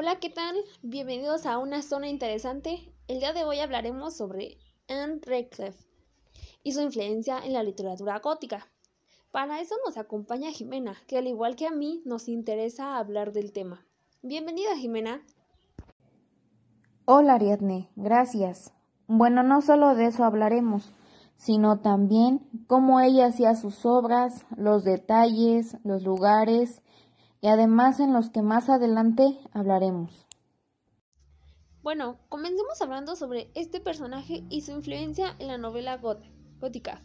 Hola, ¿qué tal? Bienvenidos a una zona interesante. El día de hoy hablaremos sobre Anne Radcliffe y su influencia en la literatura gótica. Para eso nos acompaña Jimena, que al igual que a mí nos interesa hablar del tema. Bienvenida, Jimena. Hola, Ariadne, gracias. Bueno, no solo de eso hablaremos, sino también cómo ella hacía sus obras, los detalles, los lugares y además en los que más adelante hablaremos. Bueno, comencemos hablando sobre este personaje y su influencia en la novela gótica.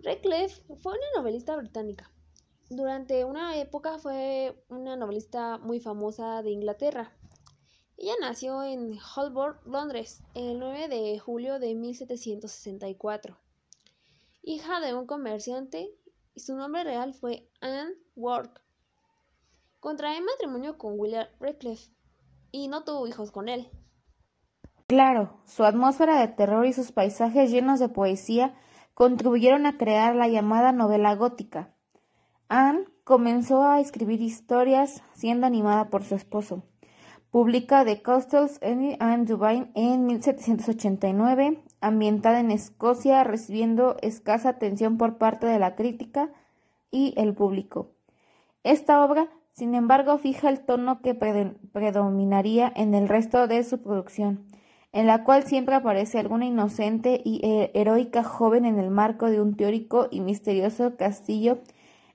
Radcliffe fue una novelista británica. Durante una época fue una novelista muy famosa de Inglaterra. Ella nació en Holborn, Londres, el 9 de julio de 1764. Hija de un comerciante, y su nombre real fue Anne Work. Contrae matrimonio con William Radcliffe y no tuvo hijos con él. Claro, su atmósfera de terror y sus paisajes llenos de poesía contribuyeron a crear la llamada novela gótica. Anne comenzó a escribir historias siendo animada por su esposo publica The Castles and Dubai en 1789, ambientada en Escocia, recibiendo escasa atención por parte de la crítica y el público. Esta obra, sin embargo, fija el tono que predominaría en el resto de su producción, en la cual siempre aparece alguna inocente y heroica joven en el marco de un teórico y misterioso castillo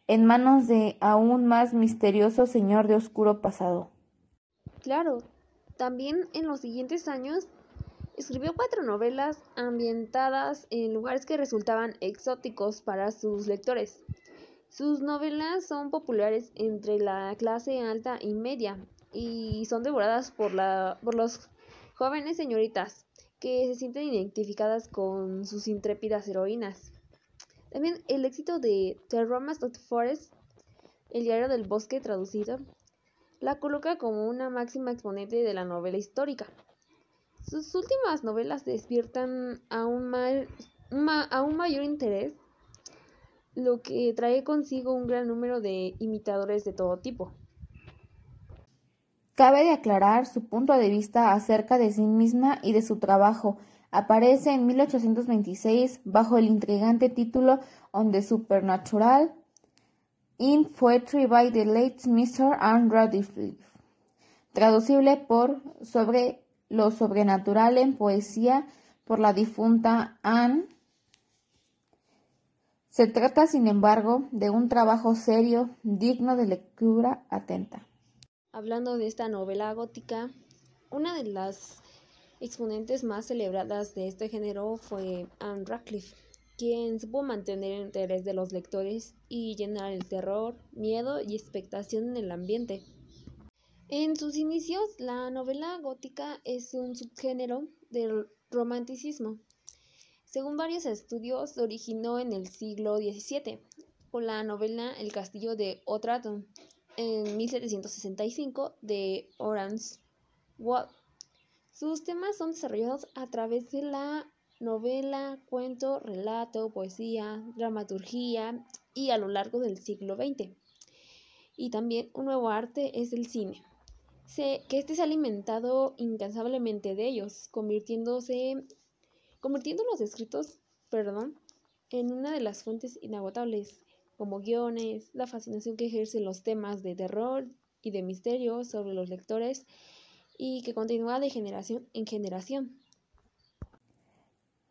en manos de aún más misterioso señor de oscuro pasado. Claro, también en los siguientes años escribió cuatro novelas ambientadas en lugares que resultaban exóticos para sus lectores. Sus novelas son populares entre la clase alta y media y son devoradas por, la, por los jóvenes señoritas que se sienten identificadas con sus intrépidas heroínas. También el éxito de The Romance of the Forest, el diario del bosque traducido, la coloca como una máxima exponente de la novela histórica. Sus últimas novelas despiertan aún, aún mayor interés, lo que trae consigo un gran número de imitadores de todo tipo. Cabe de aclarar su punto de vista acerca de sí misma y de su trabajo. Aparece en 1826 bajo el intrigante título On the Supernatural in Poetry by the late Mr. Anne Radcliffe, traducible por Sobre lo sobrenatural en poesía por la difunta Anne. Se trata, sin embargo, de un trabajo serio, digno de lectura atenta. Hablando de esta novela gótica, una de las exponentes más celebradas de este género fue Anne Radcliffe quien supo mantener el interés de los lectores y llenar el terror, miedo y expectación en el ambiente. En sus inicios, la novela gótica es un subgénero del romanticismo. Según varios estudios, se originó en el siglo XVII con la novela El castillo de Otranto en 1765 de Orange Watt. Sus temas son desarrollados a través de la novela, cuento, relato, poesía, dramaturgia y a lo largo del siglo XX. Y también un nuevo arte es el cine, que este se ha alimentado incansablemente de ellos, convirtiéndose, convirtiendo los escritos, perdón, en una de las fuentes inagotables, como guiones, la fascinación que ejercen los temas de terror y de misterio sobre los lectores y que continúa de generación en generación.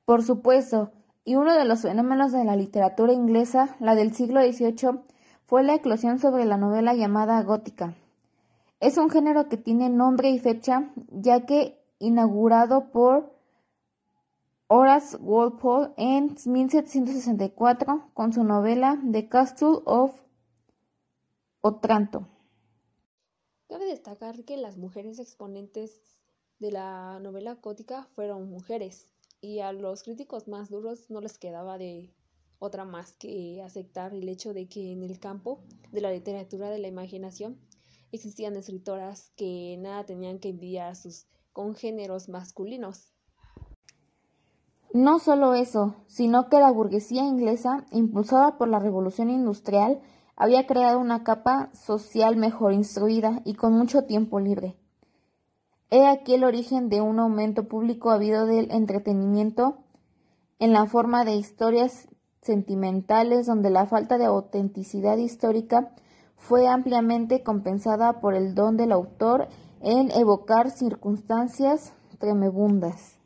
Por supuesto, y uno de los fenómenos de la literatura inglesa, la del siglo XVIII, fue la eclosión sobre la novela llamada gótica. Es un género que tiene nombre y fecha, ya que inaugurado por Horace Walpole en 1764 con su novela The Castle of Otranto. Cabe destacar que las mujeres exponentes de la novela gótica fueron mujeres, y a los críticos más duros no les quedaba de otra más que aceptar el hecho de que en el campo de la literatura de la imaginación existían escritoras que nada tenían que envidiar a sus congéneros masculinos. No solo eso, sino que la burguesía inglesa, impulsada por la revolución industrial, había creado una capa social mejor instruida y con mucho tiempo libre. He aquí el origen de un aumento público habido del entretenimiento en la forma de historias sentimentales donde la falta de autenticidad histórica fue ampliamente compensada por el don del autor en evocar circunstancias tremebundas.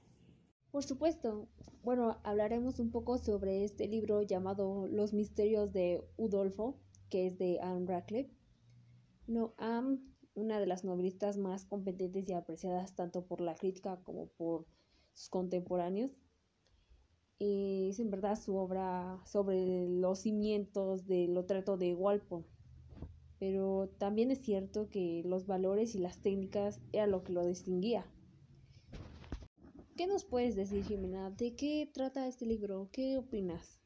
Por supuesto. Bueno, hablaremos un poco sobre este libro llamado Los misterios de Udolfo, que es de Anne Radcliffe. No, Anne, una de las novelistas más competentes y apreciadas tanto por la crítica como por sus contemporáneos. Es en verdad su obra sobre los cimientos del trato de Walpole. Pero también es cierto que los valores y las técnicas era lo que lo distinguía. ¿Qué nos puedes decir, Jimena? ¿De qué trata este libro? ¿Qué opinas?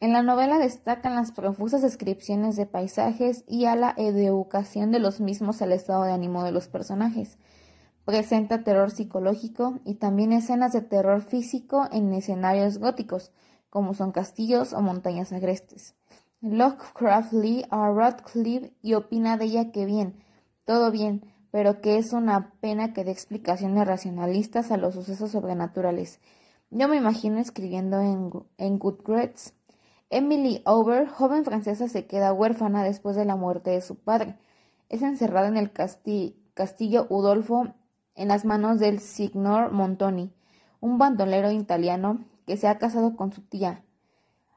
En la novela destacan las profusas descripciones de paisajes y a la educación de los mismos al estado de ánimo de los personajes. Presenta terror psicológico y también escenas de terror físico en escenarios góticos, como son castillos o montañas agrestes. Lovecraft lee a Radcliffe y opina de ella que bien, todo bien, pero que es una pena que dé explicaciones racionalistas a los sucesos sobrenaturales. Yo me imagino escribiendo en, en Goodreads. Emily Over, joven francesa, se queda huérfana después de la muerte de su padre. Es encerrada en el castillo Udolfo en las manos del signor Montoni, un bandolero italiano que se ha casado con su tía,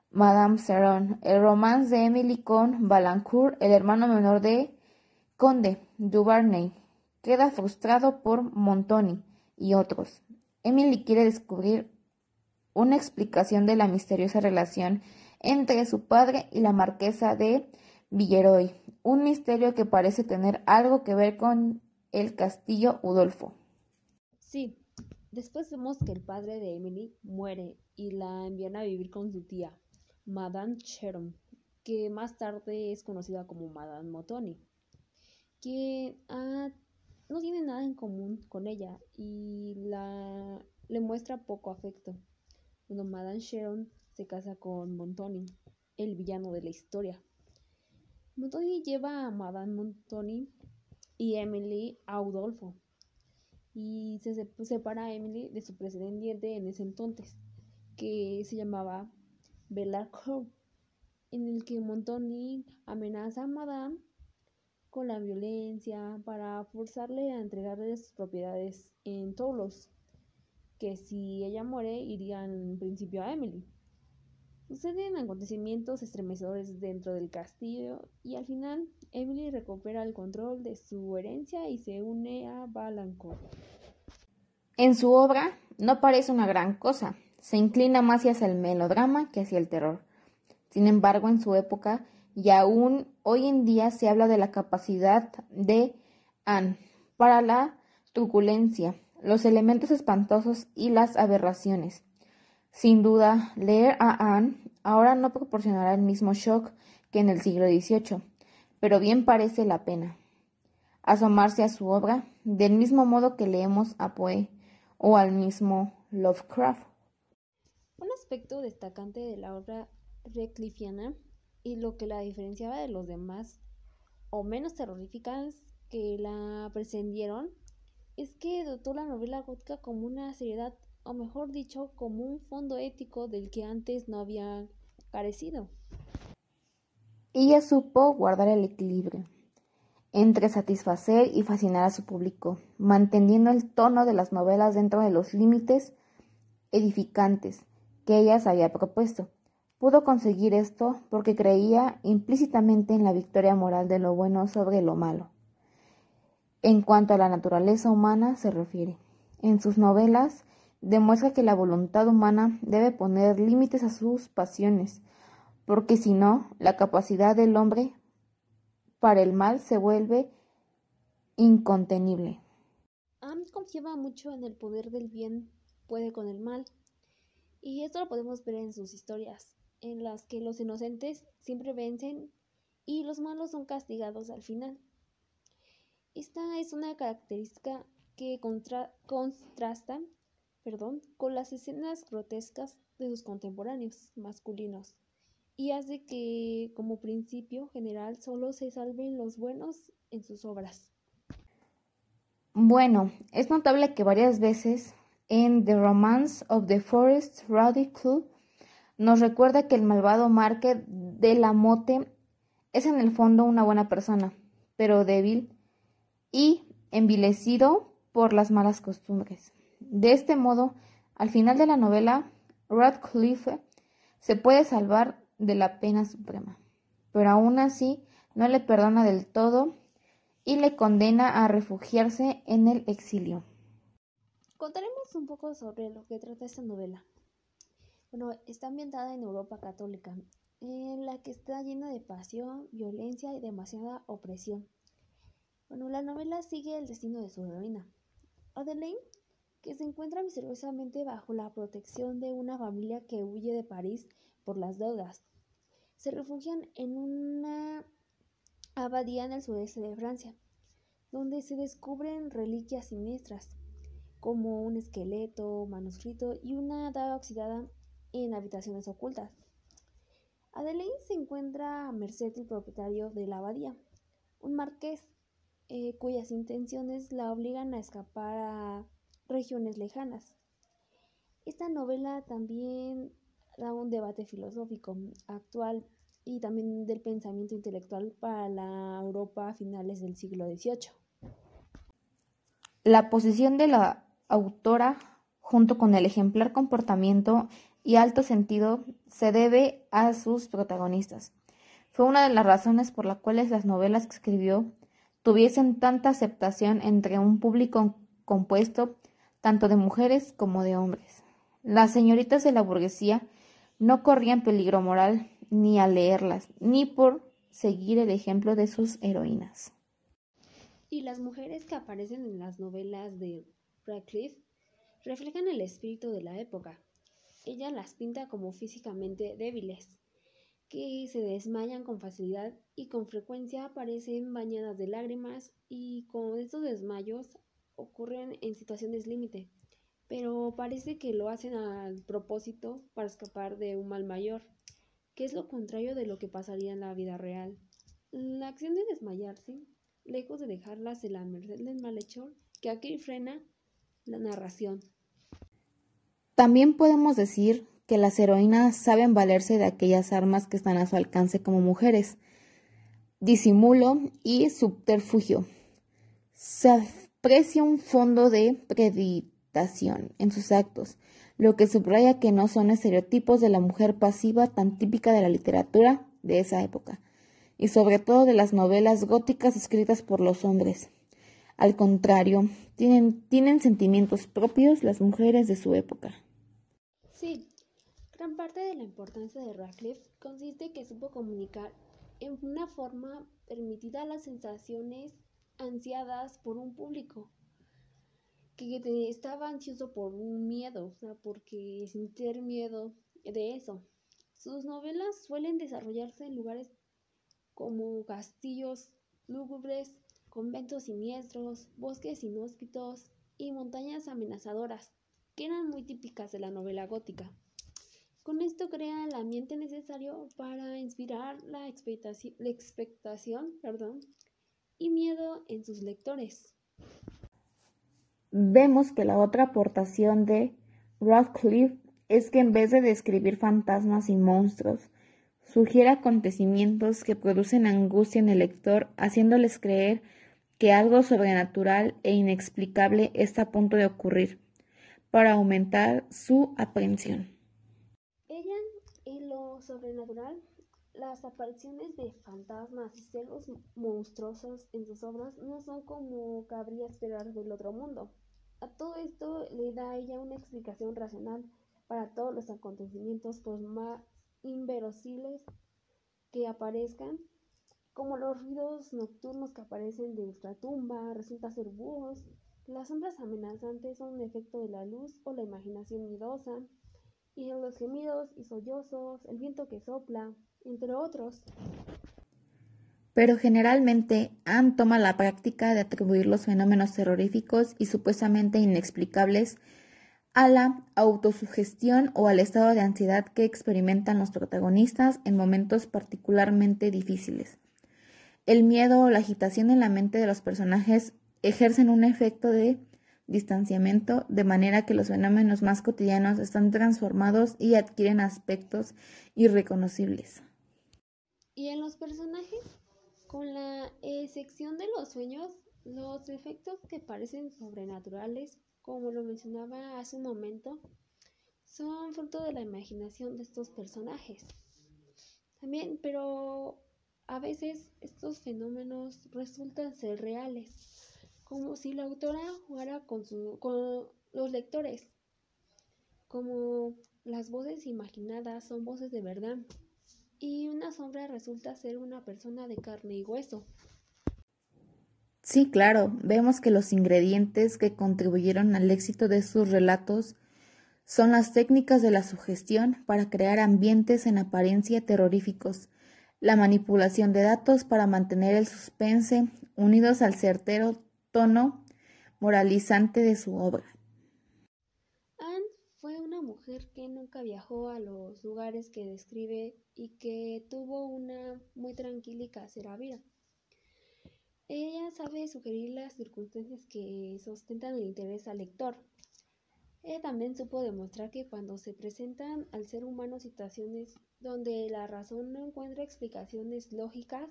Madame Seron. El romance de Emily con Balancourt, el hermano menor de Conde Duvarney, queda frustrado por Montoni y otros. Emily quiere descubrir una explicación de la misteriosa relación entre su padre y la marquesa de Villeroy, un misterio que parece tener algo que ver con el castillo Udolfo. Sí, después vemos que el padre de Emily muere y la envían a vivir con su tía, Madame Cheron, que más tarde es conocida como Madame Montoni, que ha no tiene nada en común con ella y la, le muestra poco afecto. Cuando Madame Sharon se casa con Montoni, el villano de la historia. Montoni lleva a Madame Montoni y Emily a Udolfo y se separa a Emily de su pretendiente en ese entonces, que se llamaba Bellacourt, en el que Montoni amenaza a Madame con la violencia para forzarle a entregarle sus propiedades en Toulouse, que si ella muere irían en principio a Emily. Suceden acontecimientos estremecedores dentro del castillo y al final Emily recupera el control de su herencia y se une a Balancourt. En su obra no parece una gran cosa, se inclina más hacia el melodrama que hacia el terror. Sin embargo, en su época y aún hoy en día se habla de la capacidad de Anne para la truculencia, los elementos espantosos y las aberraciones. Sin duda, leer a Anne ahora no proporcionará el mismo shock que en el siglo XVIII, pero bien parece la pena asomarse a su obra del mismo modo que leemos a Poe o al mismo Lovecraft. Un aspecto destacante de la obra reclifiana y lo que la diferenciaba de los demás o menos terroríficas que la prescindieron es que dotó la novela gótica como una seriedad o mejor dicho como un fondo ético del que antes no había carecido. Ella supo guardar el equilibrio entre satisfacer y fascinar a su público, manteniendo el tono de las novelas dentro de los límites edificantes que ella se había propuesto, Pudo conseguir esto porque creía implícitamente en la victoria moral de lo bueno sobre lo malo. En cuanto a la naturaleza humana se refiere, en sus novelas demuestra que la voluntad humana debe poner límites a sus pasiones, porque si no, la capacidad del hombre para el mal se vuelve incontenible. Am confiaba mucho en el poder del bien puede con el mal, y esto lo podemos ver en sus historias en las que los inocentes siempre vencen y los malos son castigados al final. Esta es una característica que contrasta perdón, con las escenas grotescas de sus contemporáneos masculinos, y hace que como principio general solo se salven los buenos en sus obras. Bueno, es notable que varias veces en The Romance of the Forest Radical nos recuerda que el malvado Marque de la Motte es en el fondo una buena persona, pero débil y envilecido por las malas costumbres. De este modo, al final de la novela, Radcliffe se puede salvar de la pena suprema, pero aún así no le perdona del todo y le condena a refugiarse en el exilio. Contaremos un poco sobre lo que trata esta novela. Bueno, está ambientada en Europa católica, en la que está llena de pasión, violencia y demasiada opresión. Bueno, la novela sigue el destino de su heroína, Adelaine, que se encuentra misteriosamente bajo la protección de una familia que huye de París por las deudas. Se refugian en una abadía en el sureste de Francia, donde se descubren reliquias siniestras, como un esqueleto manuscrito y una daga oxidada en habitaciones ocultas. Adelaide se encuentra a merced del propietario de la abadía, un marqués eh, cuyas intenciones la obligan a escapar a regiones lejanas. Esta novela también da un debate filosófico actual y también del pensamiento intelectual para la Europa a finales del siglo XVIII. La posición de la autora, junto con el ejemplar comportamiento y alto sentido, se debe a sus protagonistas. Fue una de las razones por las cuales las novelas que escribió tuviesen tanta aceptación entre un público compuesto tanto de mujeres como de hombres. Las señoritas de la burguesía no corrían peligro moral ni al leerlas, ni por seguir el ejemplo de sus heroínas. Y las mujeres que aparecen en las novelas de Radcliffe reflejan el espíritu de la época. Ella las pinta como físicamente débiles, que se desmayan con facilidad y con frecuencia aparecen bañadas de lágrimas y con estos desmayos ocurren en situaciones límite, pero parece que lo hacen al propósito para escapar de un mal mayor, que es lo contrario de lo que pasaría en la vida real. La acción de desmayarse, lejos de dejarlas en la merced del malhechor, que aquí frena la narración. También podemos decir que las heroínas saben valerse de aquellas armas que están a su alcance como mujeres, disimulo y subterfugio. Se aprecia un fondo de preditación en sus actos, lo que subraya que no son estereotipos de la mujer pasiva tan típica de la literatura de esa época, y sobre todo de las novelas góticas escritas por los hombres. Al contrario, tienen, tienen sentimientos propios las mujeres de su época. Sí, gran parte de la importancia de Radcliffe consiste en que supo comunicar en una forma permitida las sensaciones ansiadas por un público que estaba ansioso por un miedo, o sea, porque sentir miedo de eso. Sus novelas suelen desarrollarse en lugares como castillos lúgubres, conventos siniestros, bosques inhóspitos y montañas amenazadoras, que eran muy típicas de la novela gótica. Con esto crea el ambiente necesario para inspirar la expectación, y miedo en sus lectores. Vemos que la otra aportación de Radcliffe es que en vez de describir fantasmas y monstruos, sugiere acontecimientos que producen angustia en el lector, haciéndoles creer que algo sobrenatural e inexplicable está a punto de ocurrir, para aumentar su aprehensión. Ella, en lo sobrenatural, las apariciones de fantasmas y seres monstruosos en sus obras no son como cabría esperar del otro mundo. A todo esto le da ella una explicación racional para todos los acontecimientos por más inverosímiles que aparezcan, como los ruidos nocturnos que aparecen de ultratumba, resulta ser búhos, las sombras amenazantes son un efecto de la luz o la imaginación miedosa, y los gemidos y sollozos, el viento que sopla, entre otros. Pero generalmente Anne toma la práctica de atribuir los fenómenos terroríficos y supuestamente inexplicables a la autosugestión o al estado de ansiedad que experimentan los protagonistas en momentos particularmente difíciles. El miedo o la agitación en la mente de los personajes ejercen un efecto de distanciamiento, de manera que los fenómenos más cotidianos están transformados y adquieren aspectos irreconocibles. ¿Y en los personajes? Con la excepción de los sueños, los efectos que parecen sobrenaturales, como lo mencionaba hace un momento, son fruto de la imaginación de estos personajes. También, pero a veces estos fenómenos resultan ser reales como si la autora jugara con, con los lectores, como las voces imaginadas son voces de verdad y una sombra resulta ser una persona de carne y hueso. Sí, claro, vemos que los ingredientes que contribuyeron al éxito de sus relatos son las técnicas de la sugestión para crear ambientes en apariencia terroríficos, la manipulación de datos para mantener el suspense, unidos al certero tono moralizante de su obra. Anne fue una mujer que nunca viajó a los lugares que describe y que tuvo una muy tranquila y casera vida. Ella sabe sugerir las circunstancias que sustentan el interés al lector. Ella también supo demostrar que cuando se presentan al ser humano situaciones donde la razón no encuentra explicaciones lógicas,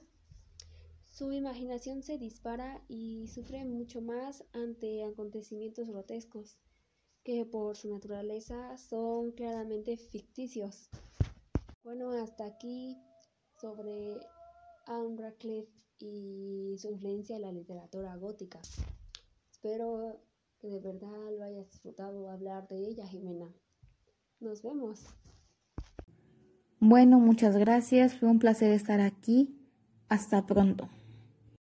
su imaginación se dispara y sufre mucho más ante acontecimientos grotescos, que por su naturaleza son claramente ficticios. Bueno, hasta aquí sobre Anne Radcliffe y su influencia en la literatura gótica. Espero que de verdad lo hayas disfrutado hablar de ella, Jimena. Nos vemos. Bueno, muchas gracias. Fue un placer estar aquí. Hasta pronto.